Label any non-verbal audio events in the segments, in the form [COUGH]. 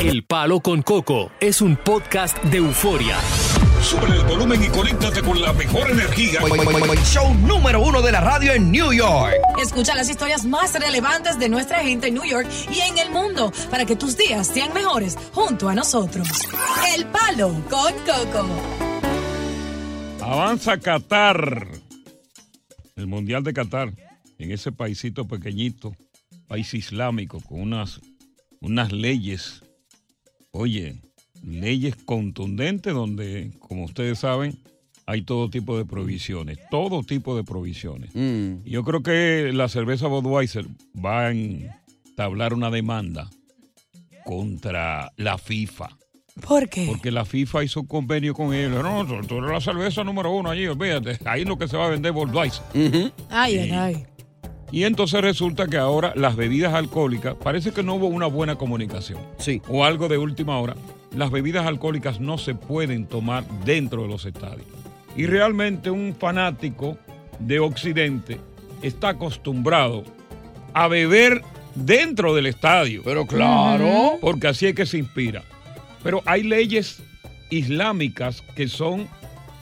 El Palo con Coco es un podcast de euforia. Sube el volumen y conéctate con la mejor energía. Show número uno de la radio en New York. Escucha las historias más relevantes de nuestra gente en New York y en el mundo para que tus días sean mejores junto a nosotros. El Palo con Coco. Avanza Qatar. El Mundial de Qatar. En ese paisito pequeñito, país islámico, con unas, unas leyes. Oye, leyes contundentes donde, como ustedes saben, hay todo tipo de provisiones, todo tipo de provisiones. Mm. Yo creo que la cerveza Budweiser va a entablar una demanda contra la FIFA. ¿Por qué? Porque la FIFA hizo un convenio con ellos. No, tú- eres la cerveza número uno allí, olvídate. Ahí es lo que se va a vender Budweiser. Ay, ay, ay. Y entonces resulta que ahora las bebidas alcohólicas, parece que no hubo una buena comunicación. Sí. O algo de última hora. Las bebidas alcohólicas no se pueden tomar dentro de los estadios. Y realmente un fanático de Occidente está acostumbrado a beber dentro del estadio. Pero claro. Porque así es que se inspira. Pero hay leyes islámicas que son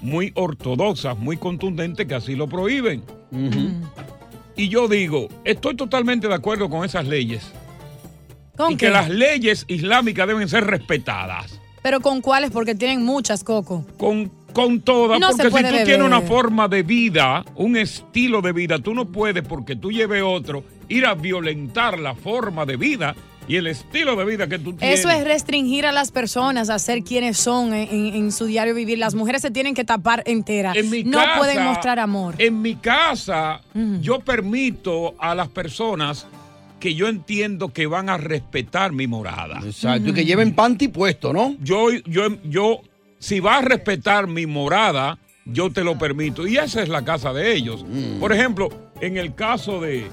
muy ortodoxas, muy contundentes, que así lo prohíben. Y yo digo, estoy totalmente de acuerdo con esas leyes. ¿Con y qué? que las leyes islámicas deben ser respetadas. Pero con cuáles, porque tienen muchas, Coco. Con, con todas, No se porque si tú beber. tienes una forma de vida, un estilo de vida, tú no puedes, porque tú lleves otro, ir a violentar la forma de vida y el estilo de vida que tú tienes. Eso es restringir a las personas a ser quienes son en, en- en su diario vivir. Las mujeres se tienen que tapar enteras. En mi no casa- pueden mostrar amor. En mi casa, yo permito a las personas que yo entiendo que van a respetar mi morada. Exacto. Y que lleven panty puesto, ¿no? Yo, yo, yo, si vas a respetar mi morada, yo te lo permito. Y esa es la casa de ellos. Mm. Por ejemplo, en el caso de,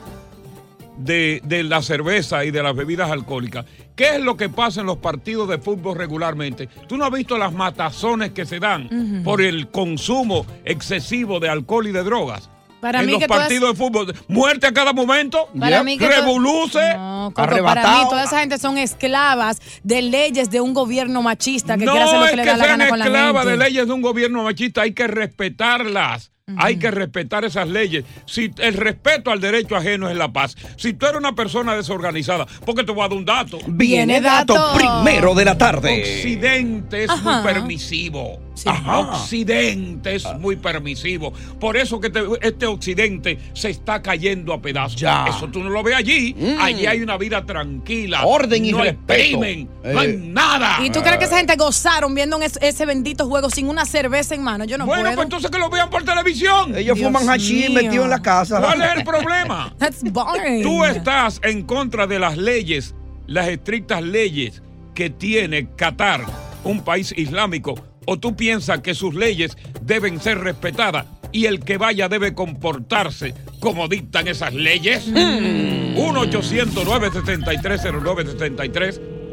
de, de la cerveza y de las bebidas alcohólicas, ¿qué es lo que pasa en los partidos de fútbol regularmente? ¿Tú no has visto las matazones que se dan por el consumo excesivo de alcohol y de drogas? Para en mí los que partidos de fútbol, muerte a cada momento, Para mí que revoluce. No, Coco, para mí toda esa gente son esclavas de leyes de un gobierno machista que no quiere hacer lo es que le que da la sean gana con la esclavas de leyes de un gobierno machista, hay que respetarlas. Hay que respetar esas leyes. Si el respeto al derecho ajeno es la paz. Si tú eres una persona desorganizada, porque te voy a dar un dato. Viene dato primero de la tarde. Occidente es Ajá. muy permisivo. Occidente es muy permisivo. Por eso que te- este Occidente se está cayendo a pedazos. Ya. Eso tú no lo ves allí. Mm. Allí hay una vida tranquila. Orden y no respeto. hay crimen, no hay Eh. nada. ¿Y tú crees que esa gente gozaron viendo ese bendito juego sin una cerveza en mano? Yo no bueno, puedo. pues entonces que lo vean por televisión. Ellos Dios fuman hachís metidos en la casa. ¿Cuál es el [LAUGHS] problema? That's boring. Tú estás en contra de las leyes, las estrictas leyes que tiene Qatar, un país islámico, o tú piensas que sus leyes deben ser respetadas y el que vaya debe comportarse como dictan esas leyes.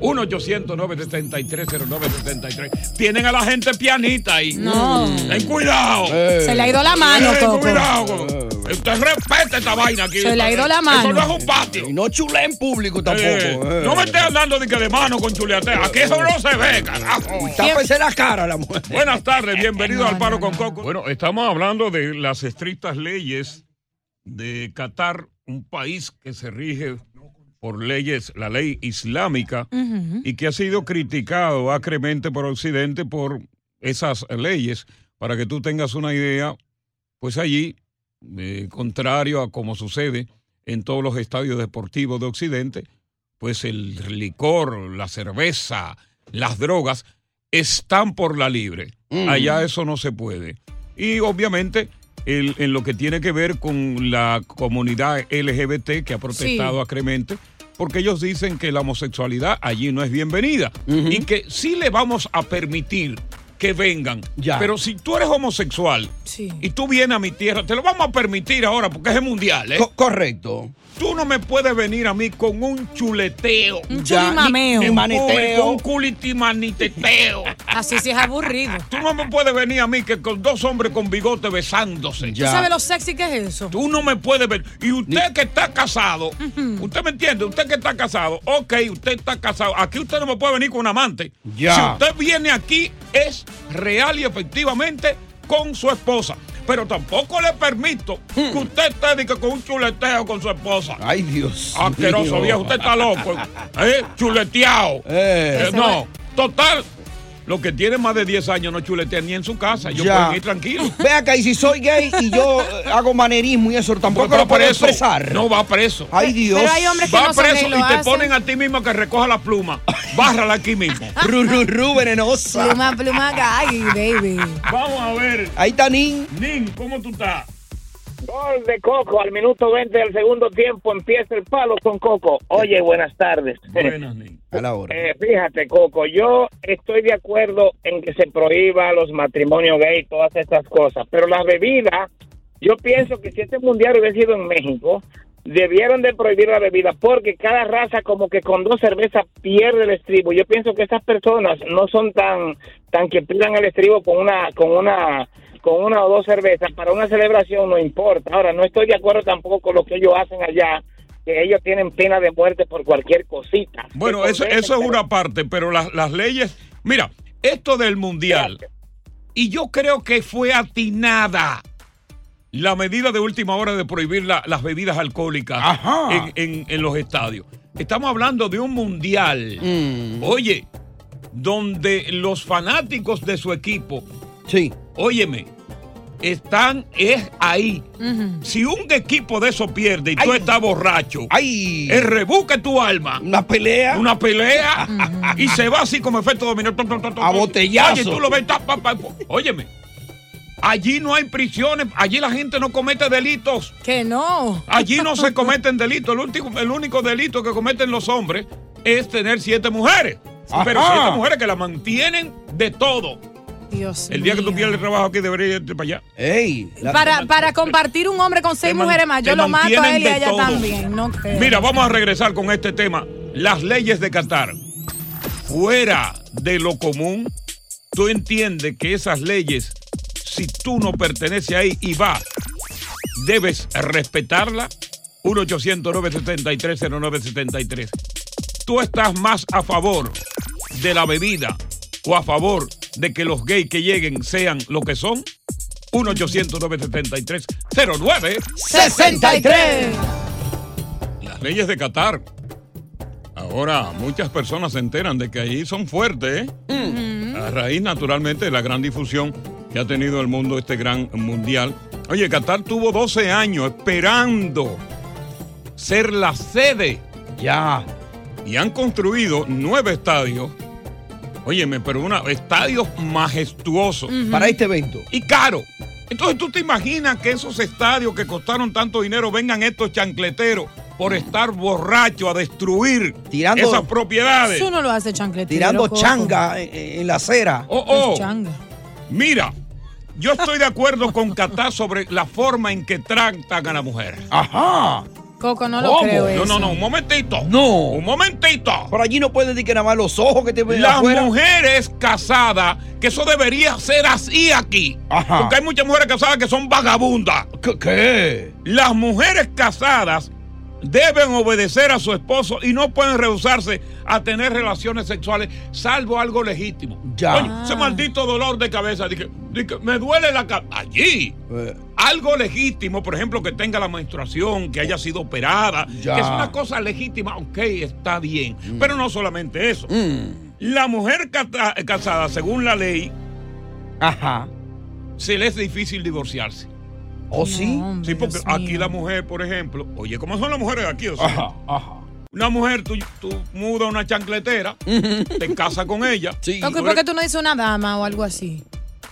1-800-973-0973. 1-800-973-0973. Tienen a la gente pianita ahí. No. Ten cuidado. Se le ha ido la mano, Ten Coco. cuidado. Usted respete esta vaina aquí. Se le ha ido la mano. Eso no es un patio. Y no chulé en público tampoco. Eh, eh. no me estés andando de que de mano con chuleatea. Aquí eso no se ve, carajo. Tápese la cara la mujer. Buenas tardes, [LAUGHS] bienvenido No, al Paro no, con no. Coco. Bueno, estamos hablando de las estrictas leyes de Qatar, un país que se rige por leyes, la ley islámica, y que ha sido criticado acremente por Occidente por esas leyes. Para que tú tengas una idea, pues allí, eh, contrario a como sucede en todos los estadios deportivos de Occidente, pues el licor, la cerveza, las drogas están por la libre. Mm. Allá eso no se puede. Y obviamente el- en lo que tiene que ver con la comunidad LGBT que ha protestado Sí. acremente, porque ellos dicen que la homosexualidad allí no es bienvenida y que sí le vamos a permitir que vengan. Ya. Pero si tú eres homosexual Sí. y tú vienes a mi tierra, te lo vamos a permitir ahora porque es el mundial, ¿eh? Co- correcto. Tú no me puedes venir a mí con un chuleteo. Un chulimameo. ni- ni maneteo. Un culitimaniteo. [LAUGHS] Así sí es aburrido. Tú no me puedes venir a mí que con dos hombres con bigote besándose. ¿Tú Ya. sabes lo sexy que es eso? Tú no me puedes ver. Y usted que está casado, usted me entiende, usted que está casado, ok, usted está casado. Aquí usted no me puede venir con un amante. Ya. Si usted viene aquí, es real y efectivamente con su esposa. Pero tampoco le permito que usted esté con un chuleteo con su esposa. Ay, Dios. Asqueroso mío. viejo, usted está loco. ¿Eh? Chuleteado. Eh. Eh, no, total. Los que tienen más de 10 años no chuletean ni en su casa. Ya. pueden ir tranquilos. Ve acá, y si soy gay y yo eh, hago manerismo y eso, tampoco Va lo puedo preso. expresar. No va preso. Ay, Dios. Pero hay hombres que Va no preso y te hacen. ponen a ti mismo que recoja la pluma. [LAUGHS] Bárrala aquí mismo. Ru, ru, ru, venenosa. Pluma, pluma, gay, baby. Vamos a ver. Ahí está Nin. Nin, ¿cómo tú estás? Gol de Coco al minuto 20 del segundo tiempo. Empieza el palo con Coco. Oye, buenas tardes. Buenas. [LAUGHS] A la hora. Eh, fíjate, Coco, yo estoy de acuerdo en que se prohíba los matrimonios gay y todas estas cosas, pero las bebidas, yo pienso que si este mundial hubiera sido en México, debieron de prohibir la bebida porque cada raza como que con dos cervezas pierde el estribo. Yo pienso que esas personas no son tan tan que pidan el estribo con una con una con una o dos cervezas para una celebración no importa. Ahora no estoy de acuerdo tampoco con lo que ellos hacen allá, que ellos tienen pena de muerte por cualquier cosita. Bueno, eso, eso es una parte, pero las, las leyes. Mira, esto del mundial. Y yo creo que fue atinada la medida de última hora de prohibir la- las bebidas alcohólicas en- en los estadios. Estamos hablando de un mundial. Mm, Oye, donde los fanáticos de su equipo, sí. óyeme, están es ahí. Si un equipo de eso pierde y tú estás borracho, Ay. es rebuque tu alma. Una pelea. Una pelea y se va así como efecto dominó. A botellazo. Oye, tú lo ves. ta, pa. Óyeme. Allí no hay prisiones, allí la gente no comete delitos. Que no. Allí no se cometen delitos. El único, el único delito que cometen los hombres es tener siete mujeres. Pero siete mujeres que la mantienen de todo. Dios El día que tú mío. pierdes el trabajo aquí deberías irte para allá. Ey. Para, para compartir un hombre con seis mujeres más, yo lo mato a él y a de ella todo. también. No creo. Mira, vamos a regresar con este tema. Las leyes de Qatar. Fuera de lo común, tú entiendes que esas leyes, si tú no perteneces ahí y vas, debes respetarla. 1-800-973-0973. Tú estás más a favor de la bebida o a favor de que los gays que lleguen sean lo que son. 1-800-973-09. 63. Las leyes de Qatar. Ahora, muchas personas se enteran de que ahí son fuertes, ¿eh? A raíz, naturalmente, de la gran difusión que ha tenido el mundo este gran mundial. Oye, Qatar tuvo 12 años esperando ser la sede. Ya. Y han construido nueve estadios. Óyeme, pero una, estadios majestuosos. Para este evento. Y caro. Entonces tú te imaginas que esos estadios que costaron tanto dinero vengan estos chancleteros por estar borrachos a destruir Tirando- esas propiedades. Eso no lo hace chancletero. Tirando changa en, en la acera. Oh, oh. Es changa. Mira, yo estoy de acuerdo con Qatar sobre la forma en que tratan a la mujer. Ajá. Coco, no lo creo No, eso. no, no, un momentito. No. Un momentito. Por allí no puedes decir que nada más los ojos que te ven Las afuera. mujeres casadas, que eso debería ser así aquí. Ajá. Porque hay muchas mujeres casadas que son vagabundas. ¿Qué? qué? Las mujeres casadas deben obedecer a su esposo y no pueden rehusarse a tener relaciones sexuales, salvo algo legítimo. Ya. Oye, ese maldito dolor de cabeza, dije, dije, me duele la cabeza. Allí. Eh, Algo legítimo, por ejemplo, que tenga la menstruación, que haya sido operada, Ya. que es una cosa legítima, ok, está bien. Pero no solamente eso. mm, La mujer casada, según la ley, Ajá. se le es difícil divorciarse. ¿O sí? No, hombre, Sí, porque Dios aquí mío. la mujer, por ejemplo, oye, ¿cómo son las mujeres aquí? O sea, Ajá, ajá. Una mujer, tú, tú mudas una chancletera, [LAUGHS] te casas con ella. Sí. Coco, ¿y ¿por qué tú no dices una dama o algo así?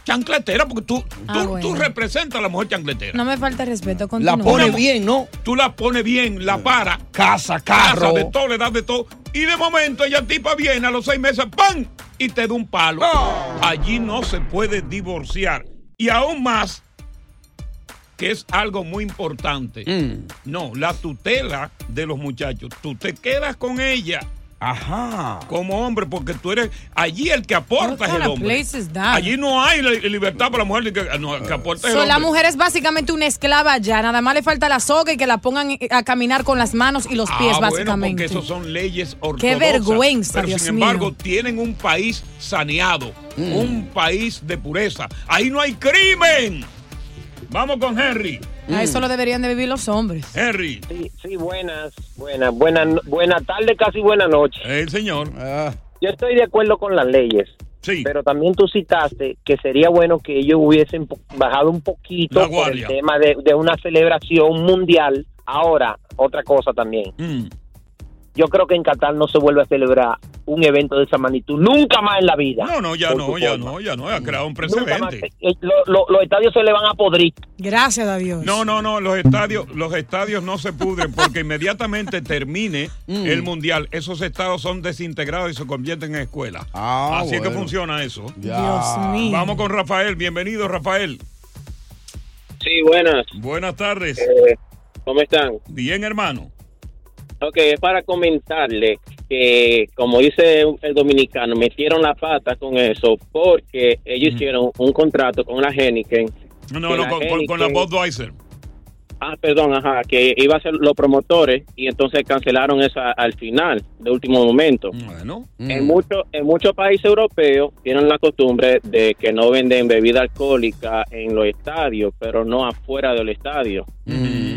Chancletera, porque tú, Ah, tú, bueno. tú representas a la mujer chancletera. No me falta respeto. La Continúa. pone bien, ¿no? Tú la pones bien, la para, Casa, casa carro. de todo, le das de todo. Y de momento ella tipa viene a los seis meses, ¡pam! Y te da un palo. Ah. Allí no se puede divorciar. Y aún más, que es algo muy importante. Mm, No, la tutela de los muchachos. Tú te quedas con ella Ajá. como hombre porque tú eres allí el que aporta es el hombre. Allí no hay libertad para la mujer, que, no, que aporta es el So, la hombre. mujer es básicamente una esclava ya, nada más le falta la soga y que la pongan a caminar con las manos y los pies, ah, bueno, básicamente. porque esos son leyes ortodoxas. Qué vergüenza, Pero Dios sin embargo, mío. tienen un país saneado, Mm. un país de pureza. Ahí no hay crimen. Vamos con Henry. A eso lo deberían de vivir los hombres. Henry, Sí, sí, buenas, buenas, buenas, buena tarde, casi buena noche. el señor. Ah, Yo estoy de acuerdo con las leyes, Sí. pero también tú citaste que sería bueno que ellos hubiesen bajado un poquito por el tema de, de una celebración mundial. Ahora, otra cosa también. Mm. Yo creo que en Qatar no se vuelve a celebrar un evento de esa magnitud nunca más en la vida. No, no, ya no, ya no, ya no. Ha creado un Nunca más. precedente. Eh, lo- lo- los estadios se le van a podrir. Gracias a Dios. No, no, no, los estadios, los estadios no se pudren porque inmediatamente termine Mm. el mundial, esos estados son desintegrados y se convierten en escuelas. Ah, Así es que funciona eso. ya. Dios mío. Vamos con Rafael, bienvenido Rafael. Sí, buenas. Buenas tardes. Eh, ¿Cómo están? Bien, hermano. Ok, es para comentarle que, como dice el dominicano, metieron la pata con eso porque ellos hicieron un contrato con la Heineken. No, no, la con, con- con la Budweiser. Ah, perdón, ajá, que iba a ser los promotores y entonces cancelaron esa al final, de último momento. Bueno. En muchos en muchos países europeos tienen la costumbre de que no venden bebida alcohólica en los estadios, pero no afuera del estadio.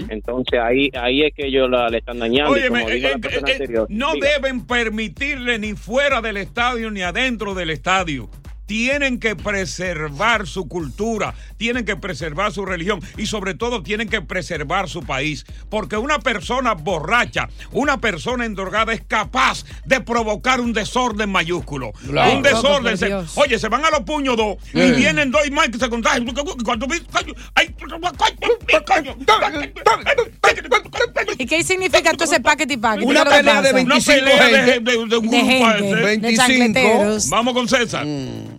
Entonces ahí ahí es que ellos la, le están dañando. Óyeme, como dijo eh, la eh, eh, anterior, no diga. deben permitirle ni fuera del estadio ni adentro del estadio. Tienen que preservar su cultura, tienen que preservar su religión y sobre todo tienen que preservar su país. Porque una persona borracha, una persona endrogada es capaz de provocar un desorden mayúsculo. Claro. Un desorden. Se- oye, se van a los puños dos y vienen dos y más que se contagian. ¿Y qué significa todo ese paquete y paquete? Una ¿Qué es lo que pelea de pasa? 20 Una 25 pelea de, gente. de- de un De grupo gente, ese. de 25. chancleteros. Vamos con César. Mm.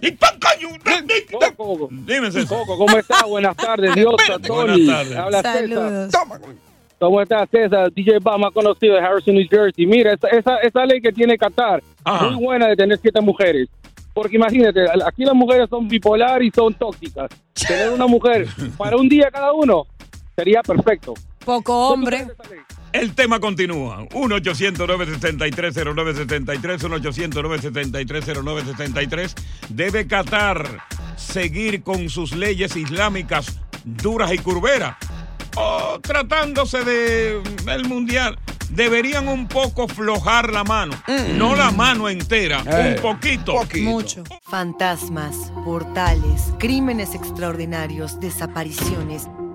Coco, Dime, César. Coco, ¿cómo estás? Buenas tardes, Dios, Tony. Buenas tardes. Habla César. Saludos. Toma, güey. ¿Cómo estás, César? DJ Bama conocido de Harrison, New Jersey. Mira, esa, esa, esa ley que tiene Qatar, Ajá. muy buena de tener siete mujeres. Porque imagínate, aquí las mujeres son bipolar y son tóxicas. Tener una mujer para un día cada uno sería perfecto. Poco hombre. El tema continúa. 1-800-973-0973, 1-800-973-0973. Debe Qatar seguir con sus leyes islámicas duras y curveras. O tratándose de el mundial. deberían un poco flojar la mano. No la mano entera, Eh, un poquito. Mucho. Fantasmas, portales, crímenes extraordinarios, desapariciones,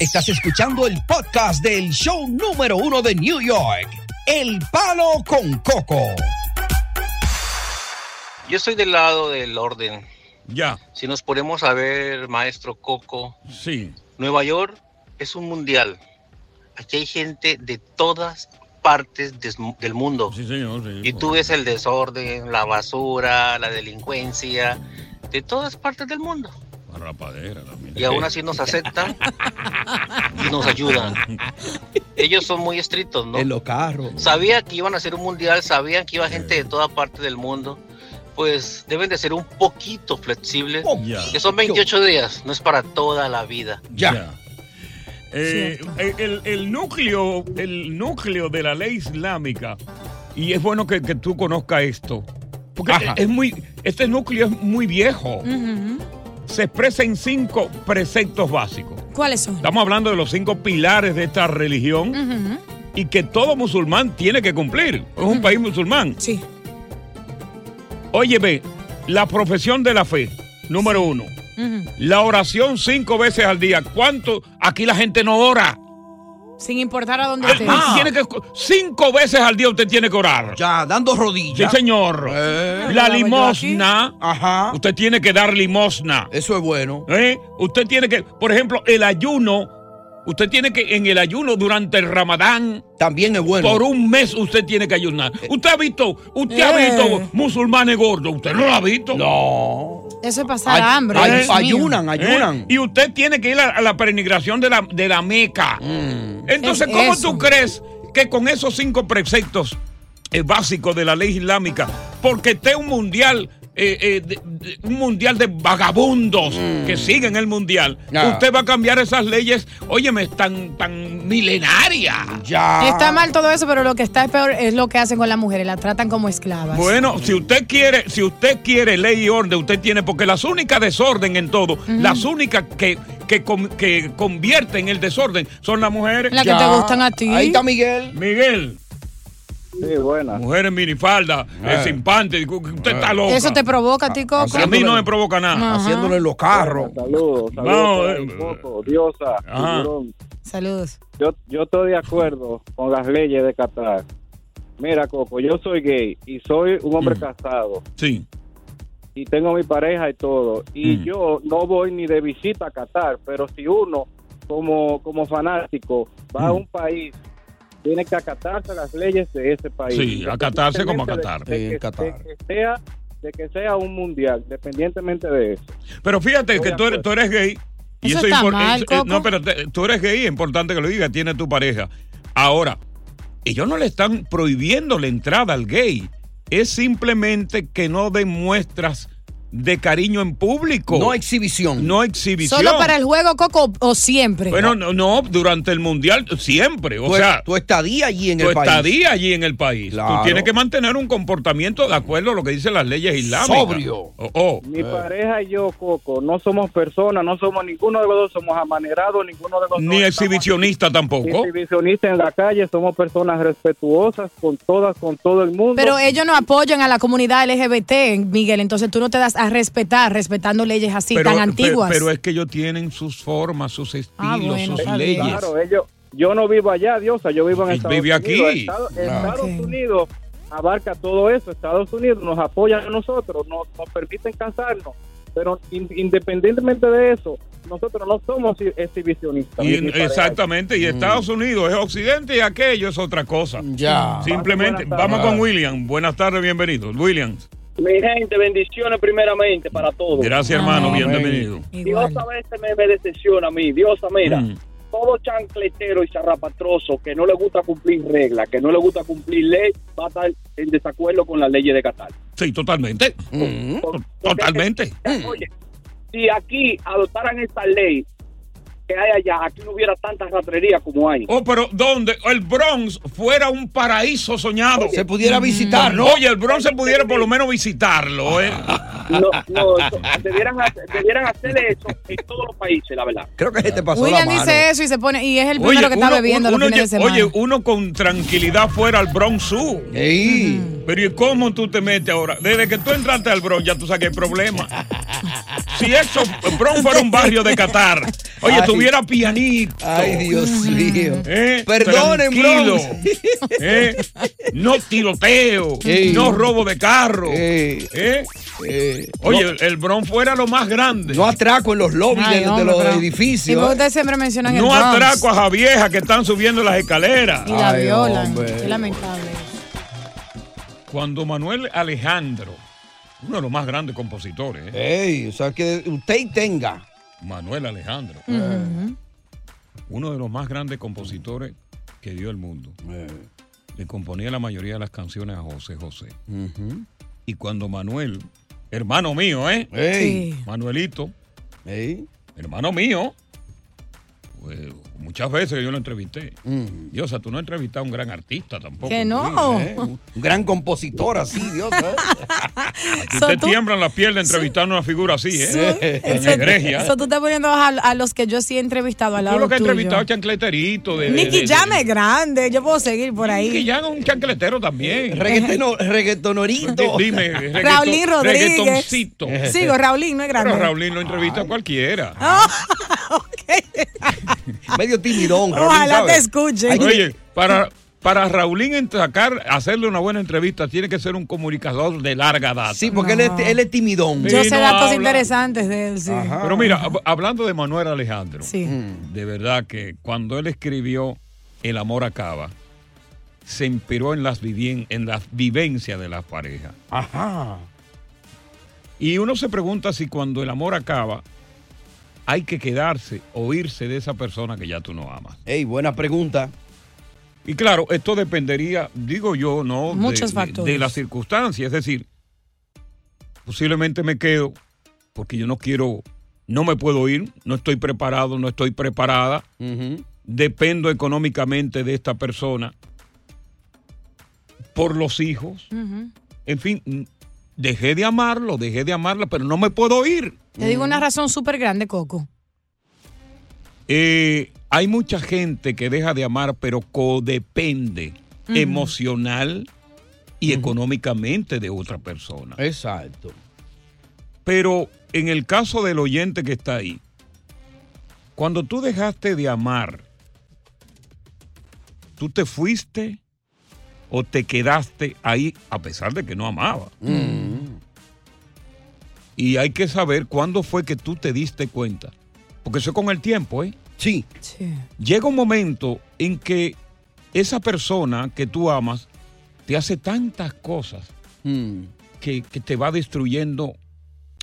Estás escuchando el podcast del show número uno de New York, El Palo con Coco. Yo estoy del lado del orden. Ya. Si nos ponemos a ver, maestro Coco, Sí. Nueva York es un mundial. Aquí hay gente de todas partes des- del mundo. Sí, señor. sí. Y tú ves el desorden, la basura, la delincuencia, de todas partes del mundo. La rapadera también. Y aún así nos aceptan y nos ayudan. Ellos son muy estrictos, ¿no? En los carros. Sabía que iban a hacer un mundial, sabían que iba gente de toda parte del mundo. Pues deben de ser un poquito flexibles. Ya. Que son 28 días, no es para toda la vida. Ya. Eh, el, el núcleo, el núcleo de la ley islámica, y es bueno que, que tú conozcas esto, porque Ajá. es muy, este núcleo es muy viejo. Se expresa en cinco preceptos básicos. ¿Cuáles son? Estamos hablando de los cinco pilares de esta religión y que todo musulmán tiene que cumplir. Es un país musulmán. Sí. Oye, ve, la profesión de la fe, número uno. La oración cinco veces al día. ¿Cuánto? Aquí la gente no ora. Sin importar a dónde Ah, estés. tiene que, cinco veces al día usted tiene que orar. Ya, dando rodillas. Sí, señor. Eh. La limosna. Ajá. Usted tiene que dar limosna. Eso es bueno. ¿Eh? Usted tiene que, por ejemplo, el ayuno. Usted tiene que, en el ayuno durante el ramadán. También es bueno. Por un mes usted tiene que ayunar. Usted ha visto, usted ha Eh. visto musulmanes gordos. Usted no lo ha visto. No. Eso es pasar Ay- hambre. ay- ayunan, ayunan. ¿Eh? Y usted tiene que ir a, a la peregrinación de la, de la Meca. Entonces, Es ¿cómo eso. tú crees que con esos cinco preceptos eh, básicos de la ley islámica, porque esté un mundial, eh, eh, de- de- un mundial de vagabundos que siguen el mundial, usted va a cambiar esas leyes, óyeme, tan, tan milenarias? Ya. Está mal todo eso, pero lo que está peor es lo que hacen con las mujeres. Las tratan como esclavas. Bueno, si usted quiere, si usted quiere ley y orden, usted tiene, porque las únicas desorden en todo, las únicas que, que, que convierten el desorden son las mujeres. Las que te gustan a ti. Ahí está Miguel. Miguel, Sí, buena. mujer en minifalda, Eh. eh, simpante, usted está loca. Eso te provoca a ti, Coco. A mí no me provoca nada. Ajá. Haciéndole en los carros. Saludos, saludos. eh, Coco, Diosa. Saludos. Yo, yo estoy de acuerdo con las leyes de Qatar. Mira, Coco, yo soy gay y soy un hombre Mm. casado Sí. y tengo mi pareja y todo. Y Mm. yo no voy ni de visita a Qatar, pero si uno como, como fanático va a Mm. un país tiene que acatarse a las leyes de ese país. Sí, acatarse como acatar. de- que- acatar. de que sea, de que sea un mundial, independientemente de eso. Pero fíjate que tú eres, tú eres gay. Y Eso eso, está impor- mal, es- Coco. No, pero te- tú eres gay, es importante que lo digas, tiene tu pareja. Ahora, ellos no le están prohibiendo la entrada al gay. Es simplemente que no demuestras de cariño en público. No exhibición. No exhibición. ¿Solo para el juego, Coco, o siempre? Bueno, no, no, durante el mundial siempre. O Tu- sea, tu estadía allí en tu el país. estadía allí en el país. Claro. Tú tienes que mantener un comportamiento de acuerdo a lo que dicen las leyes islámicas. Sobrio. Oh, oh. Mi pareja y yo, Coco, no somos personas, no somos ninguno de los dos, somos amanerados, ninguno de los dos. Ni exhibicionista tampoco. exhibicionistas en la calle, somos personas respetuosas con todas, con todo el mundo. Pero ellos no apoyan a la comunidad LGBT, Miguel, entonces tú no te das a respetar, respetando leyes así tan antiguas. Pero, es que ellos tienen sus formas, sus estilos, Ah, bueno, sus leyes. Claro, ellos, yo no vivo allá, Diosa, yo vivo en Estados vive Unidos. aquí. Estado-. Estados. Unidos abarca todo eso. Estados Unidos nos apoya a nosotros, nos, nos permiten casarnos. Pero in- independientemente de eso, nosotros no somos exhibicionistas. Y- exactamente, y Estados Unidos es Occidente y aquello es otra cosa. Ya. Simplemente, vamos con William. Buenas tardes, bienvenido. William. Mi gente, bendiciones primeramente para todos. Gracias, hermano, Amén. bienvenido. Dios a veces me, me decepciona a mí. Dios, mira, Mm. todo chancletero y zarrapatroso que no le gusta cumplir reglas, que no le gusta cumplir ley, va a estar en desacuerdo con las leyes de Qatar. Sí, totalmente. Totalmente. Oye, si aquí adoptaran esta ley que hay allá, aquí no hubiera tanta ratrería como hay. Oh, pero ¿dónde? El Bronx fuera un paraíso soñado. Se pudiera visitar, ¿no? Oye, el Bronx se pudiera por lo menos visitarlo, ¿eh? No, no, debieran, hacer- debieran hacer eso en todos los países, la verdad. Creo que se te pasó William la mano. dice eso y se pone y es el primero que está uno- bebiendo uno los fines de lle- semana. oye, uno con tranquilidad fuera al Bronx Zoo. Pero ¿y cómo tú te metes ahora? Desde que tú entraste al Bronx ya tú sabes que hay problema. Si eso, Bronx fuera un barrio de Qatar, oye, Ay. Tuviera pianito. Ay, Dios mío. Eh, Perdonen, Bronx. eh, no tiroteo, Ey. no robo de carro. Eh. Oye, el, el Bronx fuera lo más grande. No atraco en los lobbies Ay, de, de los Y edificios. porque ¿eh? ustedes siempre mencionan el No Bronx atraco a Javieja que están subiendo las escaleras. y la Ay, violan. hombre. Qué lamentable. Cuando Manuel Alejandro, uno de los más grandes compositores, ¿eh? Ey, o sea, que usted tenga. Manuel Alejandro, uno de los más grandes compositores que dio el mundo, le componía la mayoría de las canciones a José José. Y cuando Manuel, hermano mío, ¿eh? Sí. Manuelito, Ey. hermano mío, pues, muchas veces que yo lo entrevisté. Mm. Dios, o sea, tú no has entrevistado a un gran artista tampoco. Que no. ¿eh? [LAUGHS] Un gran compositor así, Dios. ¿eh? Aquí So, te tú- tiemblan las piernas entrevistando a una figura así, ¿eh? En Eso, egregia. eso tú estás poniendo a, a los que yo sí he entrevistado al Tú lado lo que tuyo. entrevistado es chancleterito. De, Nicky de- Jam es grande, yo puedo seguir por ahí. Nicky Jam es un chancletero también. Reggaeteno- reggaetonorito. Di- Dime, [LAUGHS] reggaeton- Raulín Rodríguez. reggaetoncito. Sigo, Raulín, no es grande. Pero Raulín lo entrevista a cualquiera. [LAUGHS] [LAUGHS] Medio timidón. Ojalá te escuchen. Oye, para, para Raulín sacar, hacerle una buena entrevista, tiene que ser un comunicador de larga data. Sí, porque él, es, él es timidón. Yo sé no datos habla. interesantes de él, sí. Pero mira, hab- hablando de Manuel Alejandro, Sí. de verdad que cuando él escribió El amor acaba, se inspiró en las, vivien- en las vivencias de las parejas. Ajá. Y uno se pregunta si cuando el amor acaba, hay que quedarse o irse de esa persona que ya tú no amas. Ey, buena pregunta. Y claro, esto dependería, digo yo, ¿no? de- Muchos de, factores. de las circunstancias. Es decir, posiblemente me quedo porque yo no quiero, no me puedo ir, no estoy preparado, no estoy preparada. Dependo económicamente de esta persona por los hijos. En fin, dejé de amarlo, dejé de amarla, pero no me puedo ir. Te digo una razón súper grande, Coco. Eh, hay mucha gente que deja de amar, pero codepende emocional y económicamente de otra persona. Exacto. Pero en el caso del oyente que está ahí, cuando tú dejaste de amar, tú te fuiste o te quedaste ahí a pesar de que no amaba. Y hay que saber cuándo fue que tú te diste cuenta. Porque eso es con el tiempo, ¿eh? Sí. Sí. Llega un momento en que esa persona que tú amas te hace tantas cosas Hmm. que, que te va destruyendo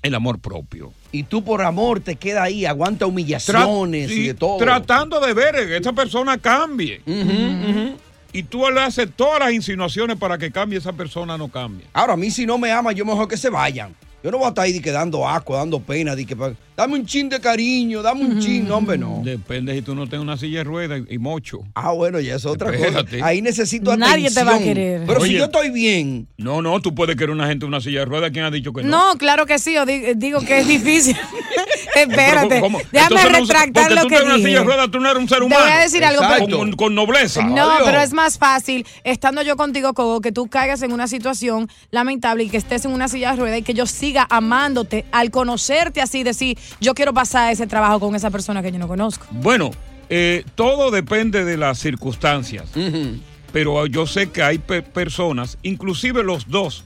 el amor propio. Y tú por amor te quedas ahí, aguanta Tra- humillaciones y sí, de todo. Tratando de ver que esa persona cambie. Y tú le haces todas las insinuaciones para que cambie, esa persona no cambie. Ahora, a mí si no me ama, yo mejor que se vayan. Yo no voy a estar ahí di que dando asco, dando pena, di que dame un chin de cariño, dame un chin, no, hombre, no. Depende si tú no tienes una silla de ruedas y, y mocho. Ah, bueno, ya es otra Espérate. cosa. Ahí necesito atención. Nadie te va a querer. Pero si yo estoy bien. No, no, tú puedes querer una gente en una silla de ruedas. ¿Quién ha dicho que no? No, claro que sí, yo di- digo que es difícil. [LAUGHS] Espérate, ¿Cómo? déjame Entonces no- retractar porque lo tú que tienes una dije. silla de ruedas, tú no eres un ser Te humano. voy a decir algo, pero- Con, con nobleza. No, pero es más fácil estando yo contigo, Cogo, que tú caigas en una situación lamentable y que estés en una silla de ruedas y que yo siga amándote al conocerte así, decir, yo quiero pasar ese trabajo con esa persona que yo no conozco. Bueno, eh, todo depende de las circunstancias. Pero yo sé que hay pe- personas, inclusive los dos,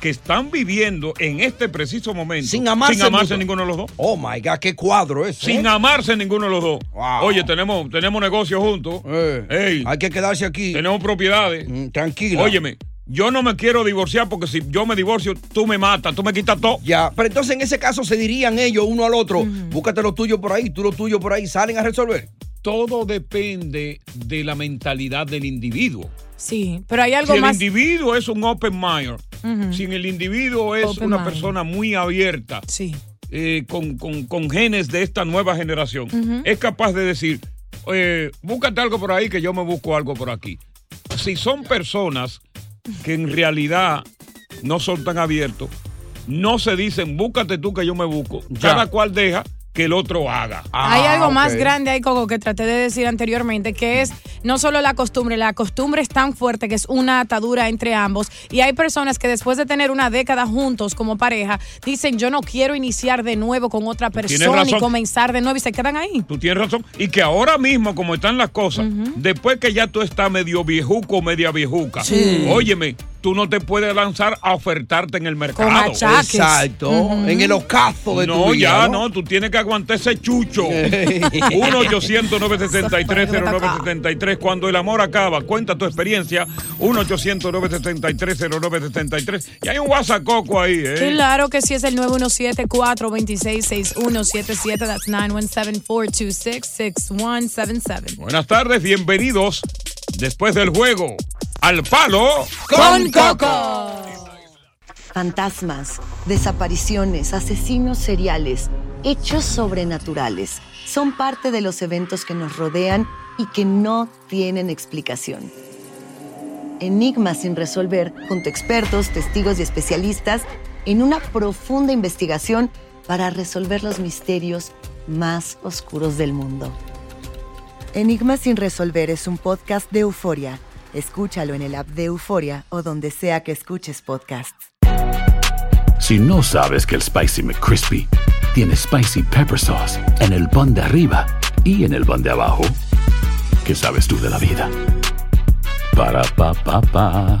que están viviendo en este preciso momento Sin amarse sin amarse ninguno de los dos. Oh my God, qué cuadro es. Sin amarse ninguno de los dos. Wow. Oye, tenemos, tenemos negocios juntos. Ey, Hay que quedarse aquí. tenemos propiedades. tranquila. Óyeme, yo no me quiero divorciar porque si yo me divorcio, tú me matas, tú me quitas todo. Ya, pero entonces en ese caso se dirían ellos uno al otro, búscate lo tuyo por ahí, tú lo tuyo por ahí, salen a resolver. Todo depende de la mentalidad del individuo. Sí, pero hay algo si más. el individuo es un open mind, Ujú. si el individuo es Open una mind. persona muy abierta, eh, con, con- con genes de esta nueva generación, es capaz de decir, eh, búscate algo por ahí que yo me busco algo por aquí. Si son personas que en realidad no son tan abiertos, no se dicen, búscate tú que yo me busco. Cada cual deja que el otro haga. Hay Ah, algo más grande ahí, Coco, que traté de decir anteriormente, que es no solo la costumbre, la costumbre es tan fuerte que es una atadura entre ambos. Y hay personas que después de tener una década juntos como pareja, dicen, yo no quiero iniciar de nuevo con otra persona y comenzar de nuevo y se quedan ahí. Tú tienes razón. Y que ahora mismo, como están las cosas, después que ya tú estás medio viejuco o media viejuca, Sí. óyeme, tú no te puedes lanzar a ofertarte en el mercado. achaques. Exacto. En el ocaso de tu no, vida, ya, ¿no? no, tú tienes que aguantar ese chucho. 1-800-973-0973. Cuando el amor acaba, cuenta tu experiencia. 1-800-973-0973. Y hay un WhatsApp coco ahí, ¿eh? Claro que sí es el 917-426-6177. That's 917-426-6177. Buenas tardes, bienvenidos después del juego al palo Con Coco. Fantasmas, desapariciones, asesinos seriales, hechos sobrenaturales son parte de los eventos que nos rodean y que no tienen explicación. Enigmas sin resolver junto a expertos, testigos y especialistas en una profunda investigación para resolver los misterios más oscuros del mundo. Enigmas sin resolver es un podcast de Euforia. Escúchalo en el app de Euforia o donde sea que escuches podcasts. Si no sabes que el Spicy McCrispy tiene Spicy Pepper Sauce en el pan de arriba y en el pan de abajo, ¿qué sabes tú de la vida? Para, pa, pa, pa.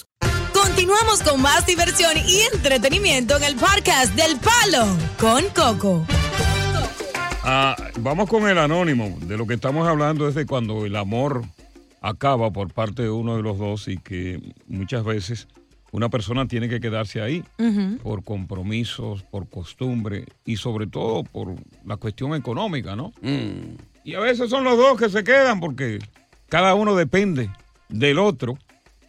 Continuamos con más diversión y entretenimiento en el podcast del Palo con Coco. Ah, vamos con el anónimo. De lo que estamos hablando es de cuando el amor acaba por parte de uno de los dos y que muchas veces una persona tiene que quedarse ahí por compromisos, por costumbre y sobre todo por la cuestión económica, ¿no? Y a veces son los dos que se quedan porque cada uno depende del otro,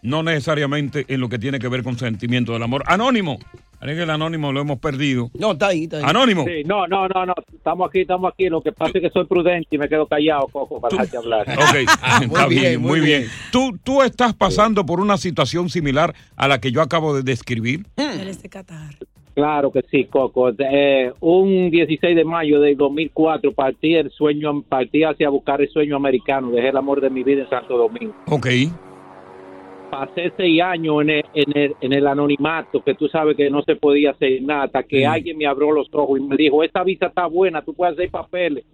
no necesariamente en lo que tiene que ver con sentimiento del amor. Anónimo. El anónimo lo hemos perdido. No, está ahí, está ahí. Anónimo. Sí, no, no, no, no. Estamos aquí, estamos aquí. Lo que pasa es que soy prudente y me quedo callado, Coco, para dejarte hablar. Ok, [LAUGHS] está bien, muy bien. ¿Tú, ¿Tú estás pasando por una situación similar a la que yo acabo de describir? Qatar. Claro que sí, Coco. Eh, un 16 de mayo del 2004 partí el sueño, partí hacia buscar el sueño americano. Dejé el amor de mi vida en Santo Domingo. Ok. Pasé seis años en el, en el, en el anonimato, que tú sabes que no se podía hacer nada, hasta que Sí. alguien me abrió los ojos y me dijo, esta visa está buena, tú puedes hacer papeles.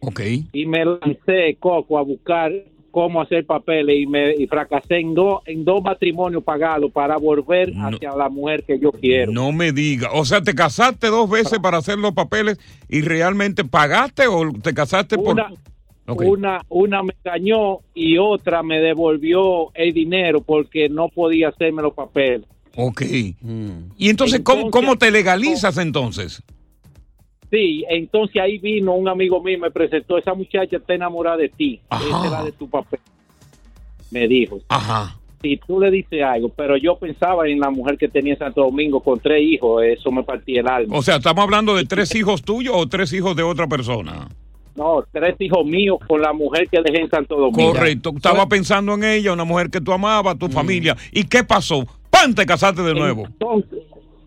Ok. Y me lancé, Coco, a buscar cómo hacer papeles y me y fracasé en dos en dos matrimonios pagados para volver hacia la mujer que yo quiero. No me diga. O sea, ¿te casaste dos veces para hacer los papeles y realmente pagaste o te casaste por...? Una, una, una me engañó y otra me devolvió el dinero porque no podía hacerme los papeles. Ok. Y entonces, ¿cómo, cómo te legalizas entonces? Sí, entonces ahí vino un amigo mío y me presentó, esa muchacha está enamorada de ti, esa es la de tu papel. Me dijo. Ajá. Si tú le dices algo, pero yo pensaba en la mujer que tenía en Santo Domingo con tres hijos, eso me partía el alma. O sea, ¿estamos hablando de tres hijos tuyos o tres hijos de otra persona? No, tres hijos míos con la mujer que dejé en Santo Domingo. Correcto. Estaba pensando en ella, una mujer que tú amabas, tu familia. ¿Y qué pasó? ¡Pam! Te casaste de nuevo. Entonces,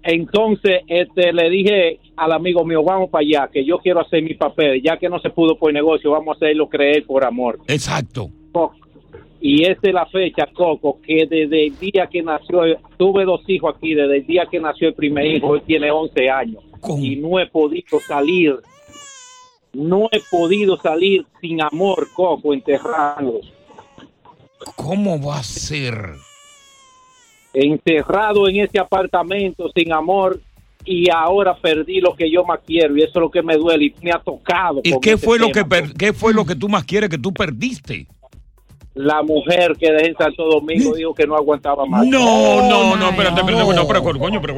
entonces este, le dije al amigo mío, vamos para allá, que yo quiero hacer mi papel, ya que no se pudo por negocio, vamos a hacerlo creer por amor. Exacto. Y esa es la fecha, Coco, que desde el día que nació, tuve dos hijos aquí, desde el día que nació el primer hijo, él tiene 11 años. Y no he podido salir, no he podido salir sin amor, Coco, enterrado. ¿Cómo va a ser? encerrado en ese apartamento sin amor y ahora perdí lo que yo más quiero y eso es lo que me duele y me ha tocado. ¿Y qué fue lo que per- qué fue lo que tú más quieres que tú perdiste? La mujer que dejé en Santo Domingo dijo que no aguantaba más. No, no, no, espérate, espérate, no, pero coño, pero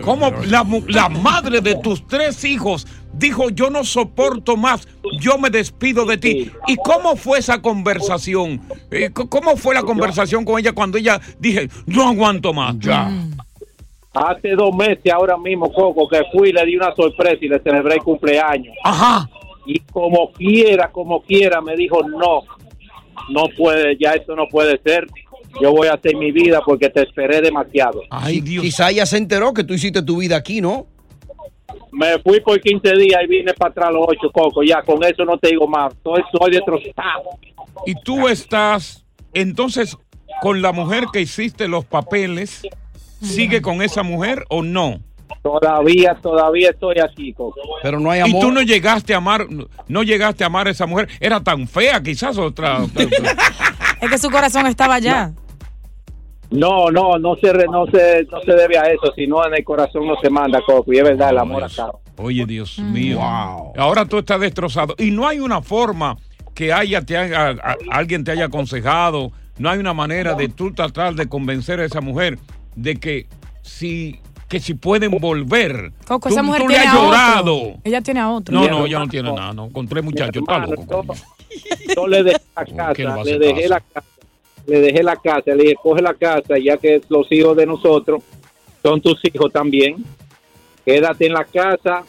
¿cómo la, mu- la madre de tus tres hijos dijo yo no soporto más, yo me despido de ti? ¿Y cómo fue esa conversación? ¿Cómo fue la conversación con ella cuando ella dije no aguanto más? Ya. Hace dos meses ahora mismo, Coco, que fui y le di una sorpresa y le celebré el cumpleaños. Ajá. Y como quiera, como quiera, me dijo no, no puede, ya esto no puede ser. Yo voy a hacer mi vida porque te esperé demasiado. Ay, Quizá ella se enteró que tú hiciste tu vida aquí, ¿no? Me fui por 15 días y vine para atrás los ocho, Coco. Ya, con eso no te digo más. Soy, soy destrozado. Y tú estás entonces con la mujer que hiciste los papeles, ¿sigue con esa mujer o no? Todavía, todavía estoy aquí, Coco. Pero no hay Y amor. tú no llegaste a amar, no- no llegaste a amar a esa mujer. Era tan fea, quizás [LAUGHS] otra. Es que su corazón estaba allá. No, no, no se, re- no se, no se debe a eso, sino en el corazón no se manda, Coco. Y es verdad, el amor acaba. Oye, Dios mío. Ahora tú estás destrozado. Y no hay una forma que haya, te haya, a- alguien te haya aconsejado, no hay una manera de tú tratar de convencer a esa mujer de que si, que si pueden volver. Coco, Tú- esa mujer tú le has a llorado. otro. Ella tiene a otro. No, no, ella no tiene nada, no. Con tres muchachos, está loco. coño. [LAUGHS] Yo le dejé la ¿Por qué no casa, le dejé caso? la casa, le dejé la casa, le dije, coge la casa, ya que los hijos de nosotros son tus hijos también. Quédate en la casa.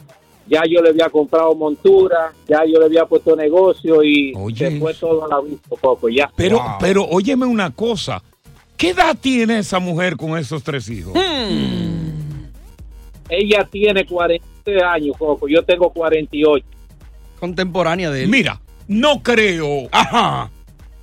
Ya yo le había comprado montura, ya yo le había puesto negocio y se fue todo a la vista, Coco, ya. Pero, pero óyeme una cosa. ¿Qué edad tiene esa mujer con esos tres hijos? Ella tiene 40 años, Coco, yo tengo 48. Contemporánea de él. Mira, no creo. Ajá.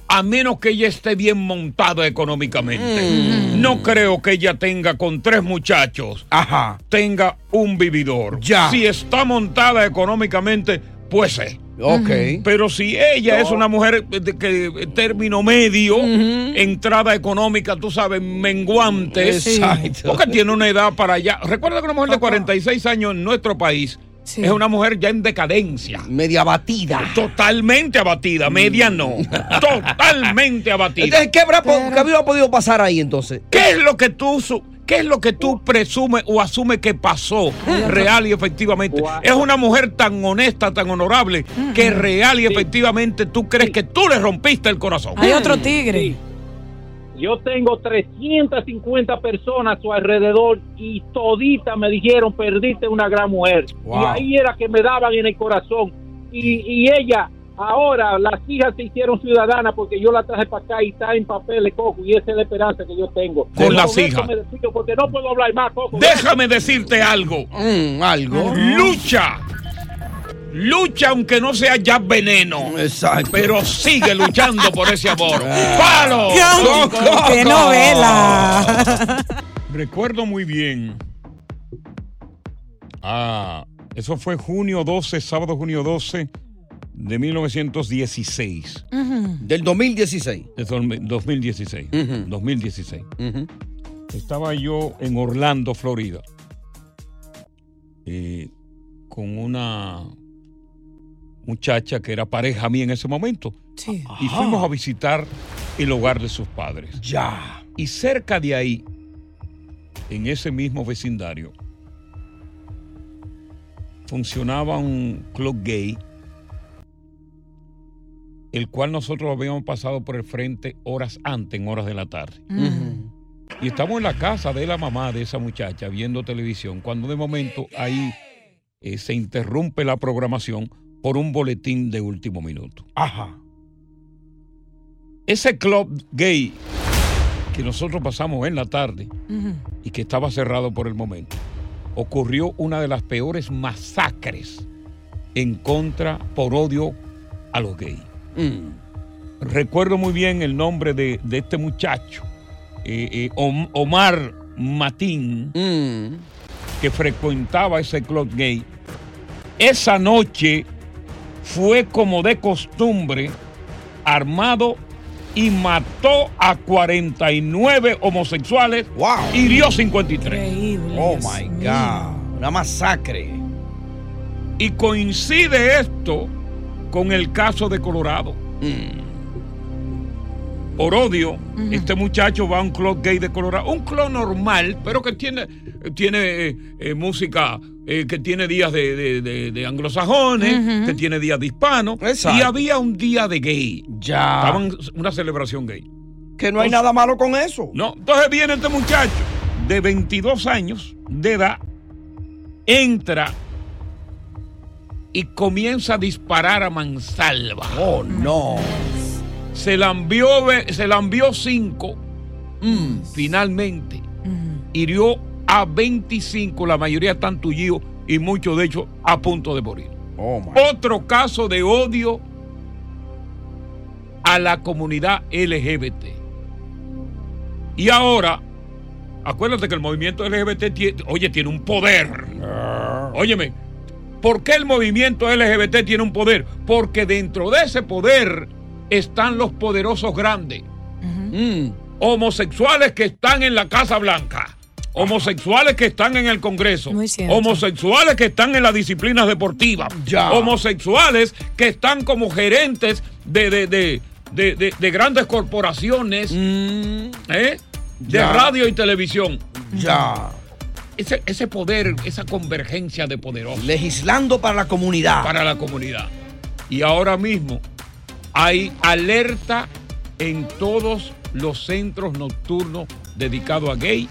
A menos que ella esté bien montada económicamente. Mm. No creo que ella tenga con tres muchachos. Ajá. Tenga un vividor. Ya. Si está montada económicamente, pues sí. Ok. Pero si ella es una mujer de que término medio, entrada económica, tú sabes, menguante, Exacto. porque tiene una edad para allá. Recuerda que una mujer de 46 años en nuestro país es una mujer ya en decadencia. Media abatida. Totalmente abatida, media no. [LAUGHS] Totalmente abatida. Entonces, ¿qué habrá, po- qué habría podido pasar ahí entonces? ¿Qué es lo que tú ¿Qué es lo que tú presumes o asumes que pasó real y efectivamente? Es una mujer tan honesta, tan honorable, que real y efectivamente tú crees que tú le rompiste el corazón. Hay otro tigre. Yo tengo 350 personas a su alrededor y todita me dijeron, perdiste una gran mujer. Wow. Y ahí era que me daban en el corazón. Y, y ella, ahora las hijas se hicieron ciudadanas porque yo la traje para acá y está en papel de coco y esa es la esperanza que yo tengo. Con las hijas. me despido porque no puedo hablar más, Coco. Déjame decirte algo. Mm, algo. Lucha. Lucha aunque no sea ya veneno. Exacto. Pero sigue luchando por ese amor. [LAUGHS] ¡Palo! ¡Qué novela! [LAUGHS] Recuerdo muy bien. Ah, eso fue junio 12, sábado junio 12 de 1916. Del 2016. De dos- 2016. 2016. Estaba yo en Orlando, Florida, eh, con una muchacha que era pareja mía en ese momento. Sí. Y fuimos a visitar el hogar de sus padres. Ya. Y cerca de ahí, en ese mismo vecindario, funcionaba un club gay, el cual nosotros habíamos pasado por el frente horas antes, en horas de la tarde. Y estamos en la casa de la mamá de esa muchacha viendo televisión, cuando de momento ahí eh, se interrumpe la programación por un boletín de último minuto. Ajá. Ese club gay que nosotros pasamos en la tarde y que estaba cerrado por el momento, ocurrió una de las peores masacres en contra por odio a los gays. Recuerdo muy bien el nombre de, de este muchacho, eh, eh, Om- Omar Matín, que frecuentaba ese club gay. Esa noche fue como de costumbre, armado y mató a 49 homosexuales, hirió 53. Oh my God. Una masacre. Y coincide esto con el caso de Colorado. Por odio, este muchacho va a un club gay de Colorado, un club normal, pero que tiene, tiene eh, eh, música, eh, que tiene días de, de- de- de anglosajones, que tiene días de hispanos, Exacto. y había un día de gay. Ya. Estaban una celebración gay. Que no hay nada malo con eso. No, entonces viene este muchacho de 22 años de edad, entra y comienza a disparar a mansalva. Oh, no. Se la envió, se la envió cinco. Mm, finalmente. Hirió a 25, la mayoría están tullidos y muchos de ellos a punto de morir. Oh. Otro caso de odio a la comunidad LGBT. Y ahora, acuérdate que el movimiento LGBT tiene, oye, tiene un poder. Óyeme, ¿por qué el movimiento LGBT tiene un poder? Porque dentro de ese poder están los poderosos grandes. Mm. Homosexuales que están en la Casa Blanca. Homosexuales que están en el Congreso. cierto. Homosexuales que están en las disciplinas deportivas. Ya. Homosexuales que están como gerentes de, de, de, de- de- de grandes corporaciones. ¿eh? De Ya. radio y televisión. Ya. Ese, ese poder, esa convergencia de poderosos. Legislando para la comunidad. Para la comunidad. Y ahora mismo hay alerta en todos los centros nocturnos dedicados a gay.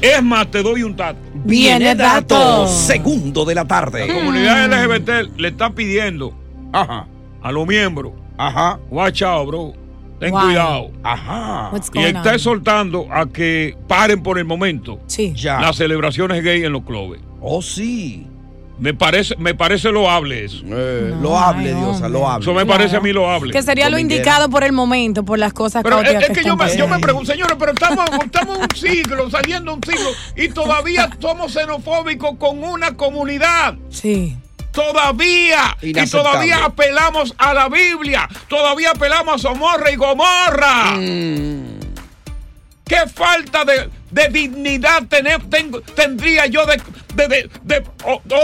Es más, te doy un dato. Viene dato. Segundo de la tarde. La comunidad LGBT le está pidiendo a los miembros. Ajá. Watch out, bro. Ten Wow. cuidado. Ajá. Y está on? exhortando a que paren por el momento Sí. Ya. las celebraciones gay en los clubes. Oh, sí. Me parece, me parece loable eso. Eh, lo hable, Diosa, lo hable. Eso me parece a mí loable. Que sería lo indicado por el momento, por las cosas Pero es, es que que yo me, yo me pregunto, señores, pero estamos, estamos en un siglo, saliendo un siglo, y todavía somos xenofóbicos con una comunidad. Sí. Todavía. Y todavía apelamos a la Biblia. Todavía apelamos a Somorra y Gomorra. Mm. Qué falta de de dignidad tener- tengo- tendría yo de, de- de-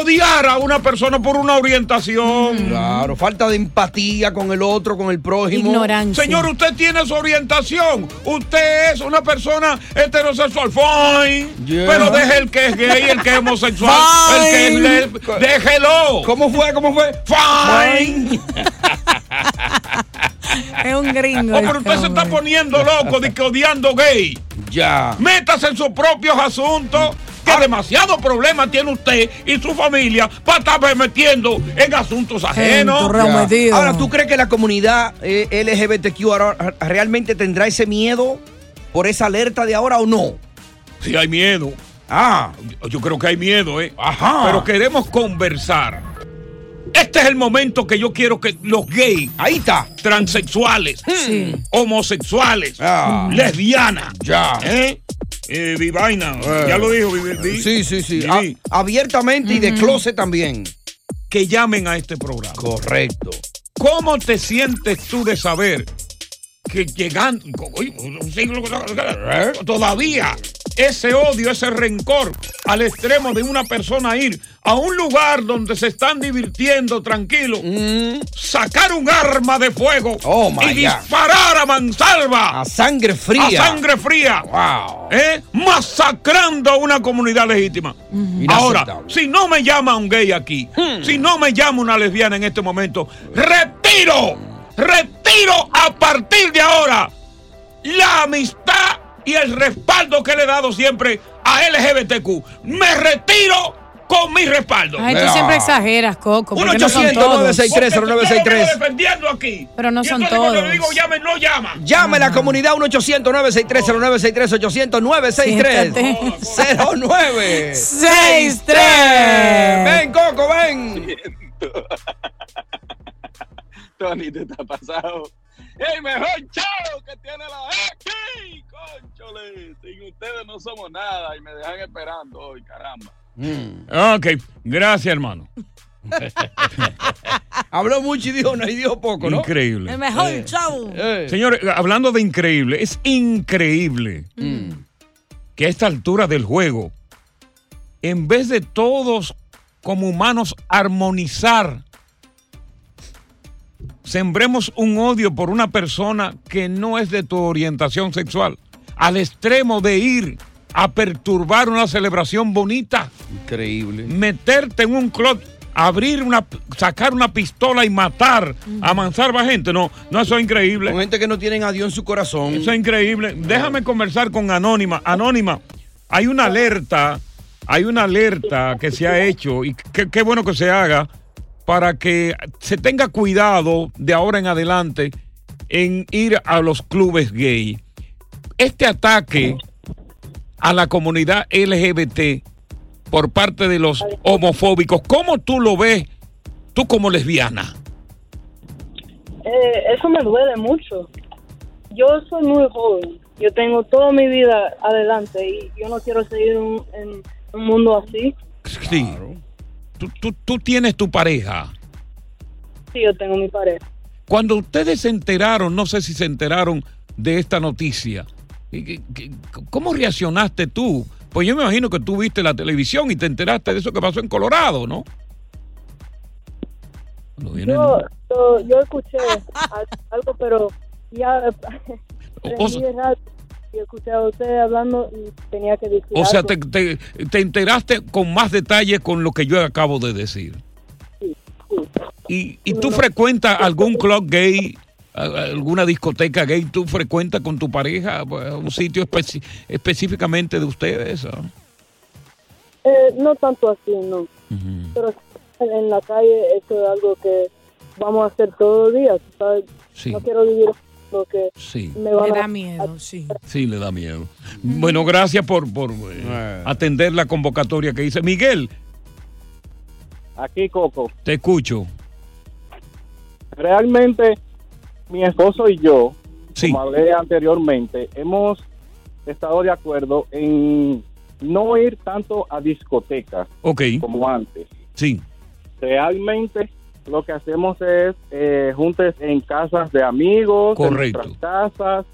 odiar a una persona por una orientación? Claro, falta de empatía con el otro, con el prójimo. Señor, usted tiene su orientación. Usted es una persona heterosexual. Fine. Yeah. Pero deje el que es gay, el que es homosexual, el que es Fine. lesb- Déjelo. ¿Cómo fue? ¿Cómo fue? Fine. [LAUGHS] [LAUGHS] Es un gringo. Oh, pero usted se está poniendo loco de que odiando gay. Ya. Métase en sus propios asuntos. Que demasiado problema tiene usted y su familia para estar metiendo en asuntos ajenos. Ya. Ahora, ¿tú crees que la comunidad eh, LGBTQ ahora realmente tendrá ese miedo por esa alerta de ahora o no? Sí, hay miedo. Ah. Yo creo que hay miedo, ¿eh? Ajá. Pero queremos conversar. Este es el momento que yo quiero que los gays, ahí está, transexuales, Sí. homosexuales, Ah. lesbianas, Ya. ¿eh? Eh, Vivaina, Eh. ya lo dijo, Vi- Vi- Sí, sí, sí. Vi. A- abiertamente y de closet también. Que llamen a este programa. Correcto. ¿Cómo te sientes tú de saber que llegando, oye, un siglo, todavía ese odio, ese rencor al extremo de una persona ir a un lugar donde se están divirtiendo tranquilo, sacar un arma de fuego Mm. Oh, y God. disparar a mansalva A sangre fría. a sangre fría, Wow. ¿eh? masacrando a una comunidad legítima. Ahora, Inaceptable. si no me llama un gay aquí, si no me llama una lesbiana en este momento, retiro, retiro a partir de ahora la amistad y el respaldo que le he dado siempre a LGBTQ. Me retiro con mi respaldo. Ay, tú siempre exageras, Coco. porque no son 1-800-963-0963. Porque tú lo ves defendiendo aquí. Pero no Y son entonces cuando todos. le digo llame, no llama. Llame a la comunidad 1-800-963-0963, 800-963-0963. 63. Ven, Coco, ven. Tony, te está pasado. ¡El mejor show que tiene la X! ¡Conchole! Sin ustedes no somos nada y me dejan esperando hoy, caramba. Ok, gracias, hermano. [LAUGHS] Habló mucho y dijo, no, y dijo poco, ¿no? Increíble. El mejor Eh. show. Señores, hablando de increíble, es increíble que a esta altura del juego, en vez de todos como humanos armonizar, sembremos un odio por una persona que no es de tu orientación sexual, al extremo de ir a perturbar una celebración bonita. Increíble. Meterte en un club, abrir una, sacar una pistola y matar a mansalva gente. No, no, eso es increíble. Con gente que no tienen a Dios en su corazón. Eso es increíble. Déjame conversar con Anónima. Anónima, hay una alerta, hay una alerta que se ha hecho y qué qué bueno que se haga para que se tenga cuidado de ahora en adelante en ir a los clubes gay. Este ataque a la comunidad LGBT por parte de los homofóbicos, ¿cómo tú lo ves tú como lesbiana? Eh, eso me duele mucho. Yo soy muy joven. Yo tengo toda mi vida adelante y yo no quiero seguir un- en un mundo así. Sí. Tú, tú- tú tienes tu pareja. Sí, yo tengo mi pareja. Cuando ustedes se enteraron, no sé si se enteraron de esta noticia, ¿y qué- qué- ¿cómo reaccionaste tú? Pues yo me imagino que tú viste la televisión y te enteraste de eso que pasó en Colorado, ¿no? Yo, yo, yo escuché al- algo, pero ya [LAUGHS] el radio y escuché a usted hablando y tenía que decir o sea, te, te- te enteraste con más detalle con lo que yo acabo de decir. ¿Y, y tú frecuentas algún club gay, alguna discoteca gay? ¿Tú frecuentas con tu pareja un sitio específicamente de ustedes? Eh, no tanto así, no. Pero en, la calle esto es algo que vamos a hacer todos los días, ¿sabes? Sí. No quiero vivir lo que Sí. me van a... da miedo, sí. Sí, le da miedo. Bueno, gracias por, por eh, atender la convocatoria que hice. Miguel, Aquí, Coco. te escucho. Realmente, mi esposo y yo, Sí. como hablé anteriormente, hemos estado de acuerdo en no ir tanto a discotecas como antes. Sí. Realmente lo que hacemos es eh, juntes en casas de amigos, Correcto. en nuestras casas,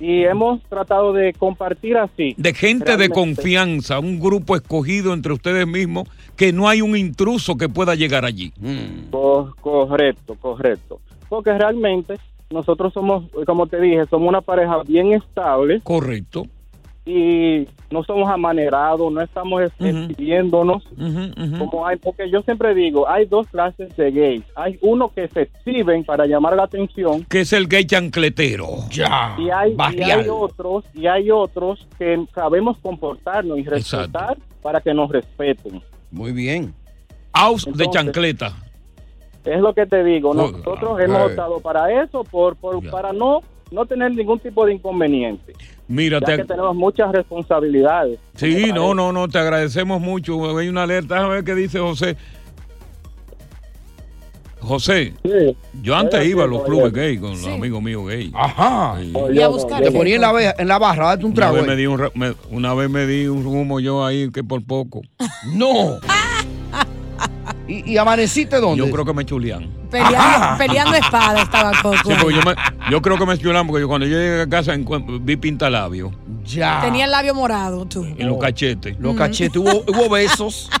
y hemos tratado de compartir así. De gente de confianza, un grupo escogido entre ustedes mismos, que no hay un intruso que pueda llegar allí. Co- correcto, correcto. Porque realmente nosotros somos, como te dije, somos una pareja bien estable. Correcto. Y no somos amanerados, no estamos es- exhibiéndonos. Como hay, porque yo siempre digo, hay dos clases de gays. Hay uno que se exhiben para llamar la atención Que es el gay chancletero. Ya. y hay, y hay otros y hay otros que sabemos comportarnos y respetar para que nos respeten. Muy bien. Aus de chancleta. Es lo que te digo, Oh, nosotros ah, hemos eh. optado para eso, por, por para no no tener ningún tipo de inconveniente. Mira, ya te- que tenemos muchas responsabilidades. Sí, no, no, no, te agradecemos mucho. Hay una alerta, déjame ver qué dice José. José, yo antes iba a los clubes gay con los amigos míos gay. Ajá. Y a buscar Te ponía en la, en la barra, date un Una trago. vez, ahí. me di un, ra- me- una vez me di un humo yo ahí que por poco. [LAUGHS] No. ¿Y, y amaneciste dónde? Yo creo que me chulean. Peleando, peleando espada estaba [LAUGHS] Coco. Sí, porque yo, me- yo creo que me chulean porque yo cuando yo llegué a casa vi pintalabio Ya. Tenía el labio morado, tú. en los cachetes. Los cachetes, hubo, hubo besos. [LAUGHS]